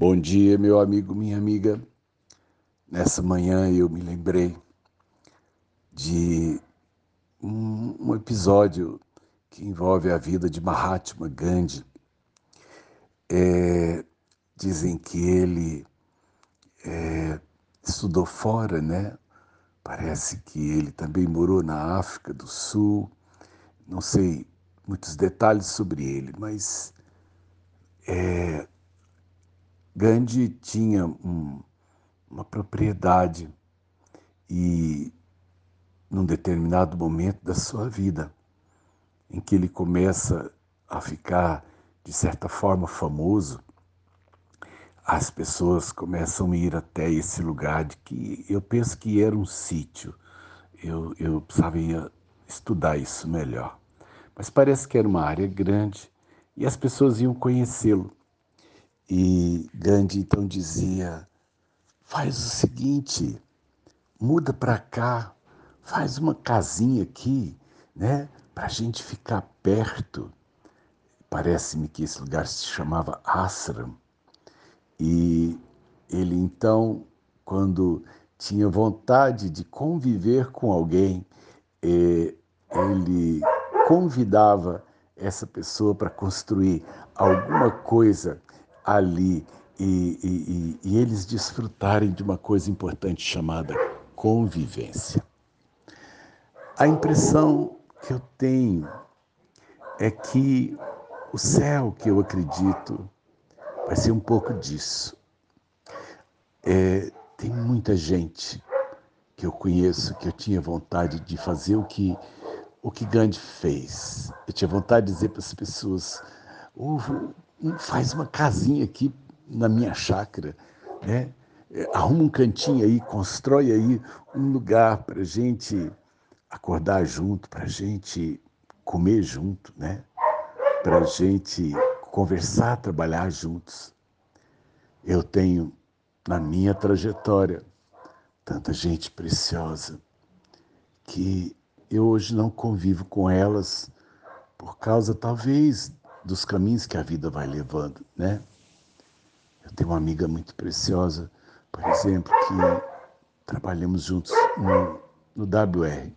Bom dia, meu amigo, minha amiga. Nessa manhã eu me lembrei de um, episódio que envolve a vida de Mahatma Gandhi. É, dizem que ele é, estudou fora, né? Parece que ele também morou na África do Sul. Não sei muitos detalhes sobre ele, mas é, Gandhi tinha um, uma propriedade e, num determinado momento da sua vida, em que ele começa a ficar, de certa forma, famoso, as pessoas começam a ir até esse lugar de que eu penso que era um sítio. Eu, eu precisava estudar isso melhor. Mas parece que era uma área grande e as pessoas iam conhecê-lo. E Gandhi então dizia: faz o seguinte, muda para cá, faz uma casinha aqui, né, para a gente ficar perto. Parece-me que esse lugar se chamava Ashram. E ele então, quando tinha vontade de conviver com alguém, eh, ele convidava essa pessoa para construir alguma coisa ali e, e, e, eles desfrutarem de uma coisa importante chamada convivência. A impressão que eu tenho é que o céu que eu acredito vai ser um pouco disso. É, tem muita gente que eu conheço que eu tinha vontade de fazer o que o que Gandhi fez. Eu tinha vontade de dizer para as pessoas: faz uma casinha aqui na minha chácara, né? Arruma um cantinho aí, constrói aí um lugar para gente acordar junto, para gente comer junto, né? Para gente conversar, trabalhar juntos. Eu tenho na minha trajetória tanta gente preciosa que eu hoje não convivo com elas por causa talvez dos caminhos que a vida vai levando, né? Eu tenho uma amiga muito preciosa, por exemplo, que trabalhamos juntos no, no WR.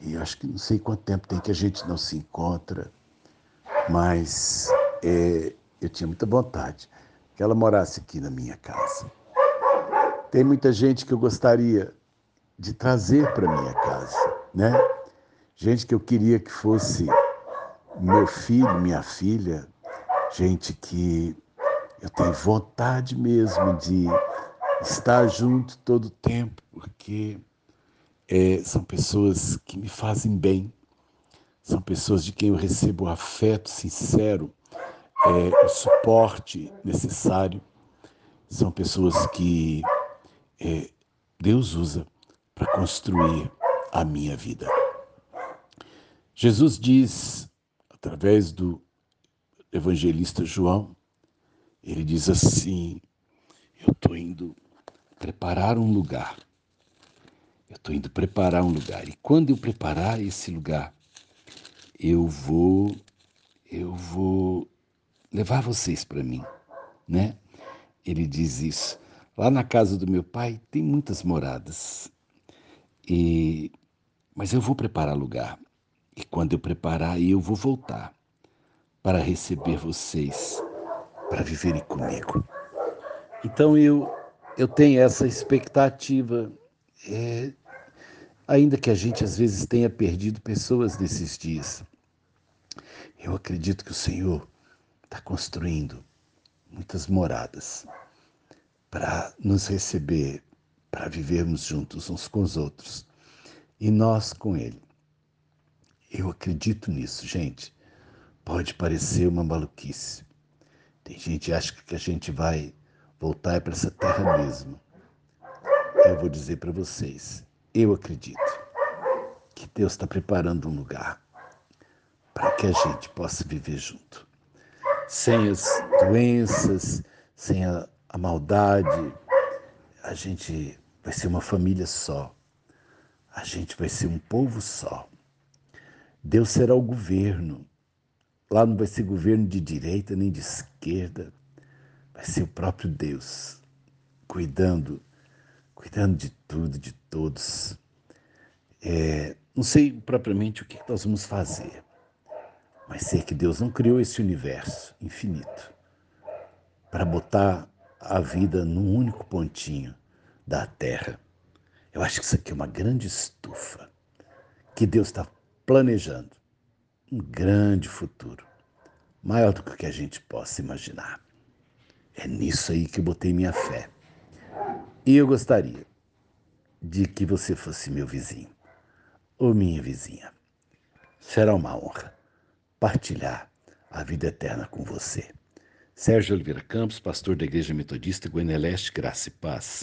E acho que não sei quanto tempo tem que a gente não se encontra, mas é, eu tinha muita vontade que ela morasse aqui na minha casa. Tem muita gente que eu gostaria de trazer para minha casa, né? Gente que eu queria que fosse meu filho, minha filha, gente que eu tenho vontade mesmo de estar junto todo o tempo, porque é, são pessoas que me fazem bem, são pessoas de quem eu recebo o afeto sincero, é, o suporte necessário, são pessoas que é, Deus usa para construir a minha vida. Jesus diz através do evangelista João, ele diz assim: Eu estou indo preparar um lugar. Eu estou indo preparar um lugar. E quando eu preparar esse lugar, eu vou, eu vou levar vocês para mim, né? Ele diz isso. Lá na casa do meu pai tem muitas moradas. E mas eu vou preparar lugar. E quando eu preparar, eu vou voltar para receber vocês, para viverem comigo. Então eu, eu tenho essa expectativa, é, ainda que a gente às vezes tenha perdido pessoas nesses dias. Eu acredito que o Senhor está construindo muitas moradas para nos receber, para vivermos juntos uns com os outros e nós com Ele. Eu acredito nisso, gente. Pode parecer uma maluquice. Tem gente que acha que a gente vai voltar para essa terra mesmo. Eu vou dizer para vocês, eu acredito que Deus está preparando um lugar para que a gente possa viver junto, sem as doenças, sem a, a maldade. A gente vai ser uma família só. A gente vai ser um povo só. Deus será o governo. Lá não vai ser governo de direita nem de esquerda. vai ser o próprio Deus cuidando, cuidando de tudo, de todos. É, não sei propriamente o que nós vamos fazer, mas sei que Deus não criou esse universo infinito para botar a vida num único pontinho da Terra. Eu acho que isso aqui é uma grande estufa que Deus está planejando um grande futuro, maior do que a gente possa imaginar. É nisso aí que eu botei minha fé. E eu gostaria de que você fosse meu vizinho ou minha vizinha. Será uma honra partilhar a vida eterna com você. Sérgio Oliveira Campos, pastor da Igreja Metodista Goiânia Leste, Graça e Paz.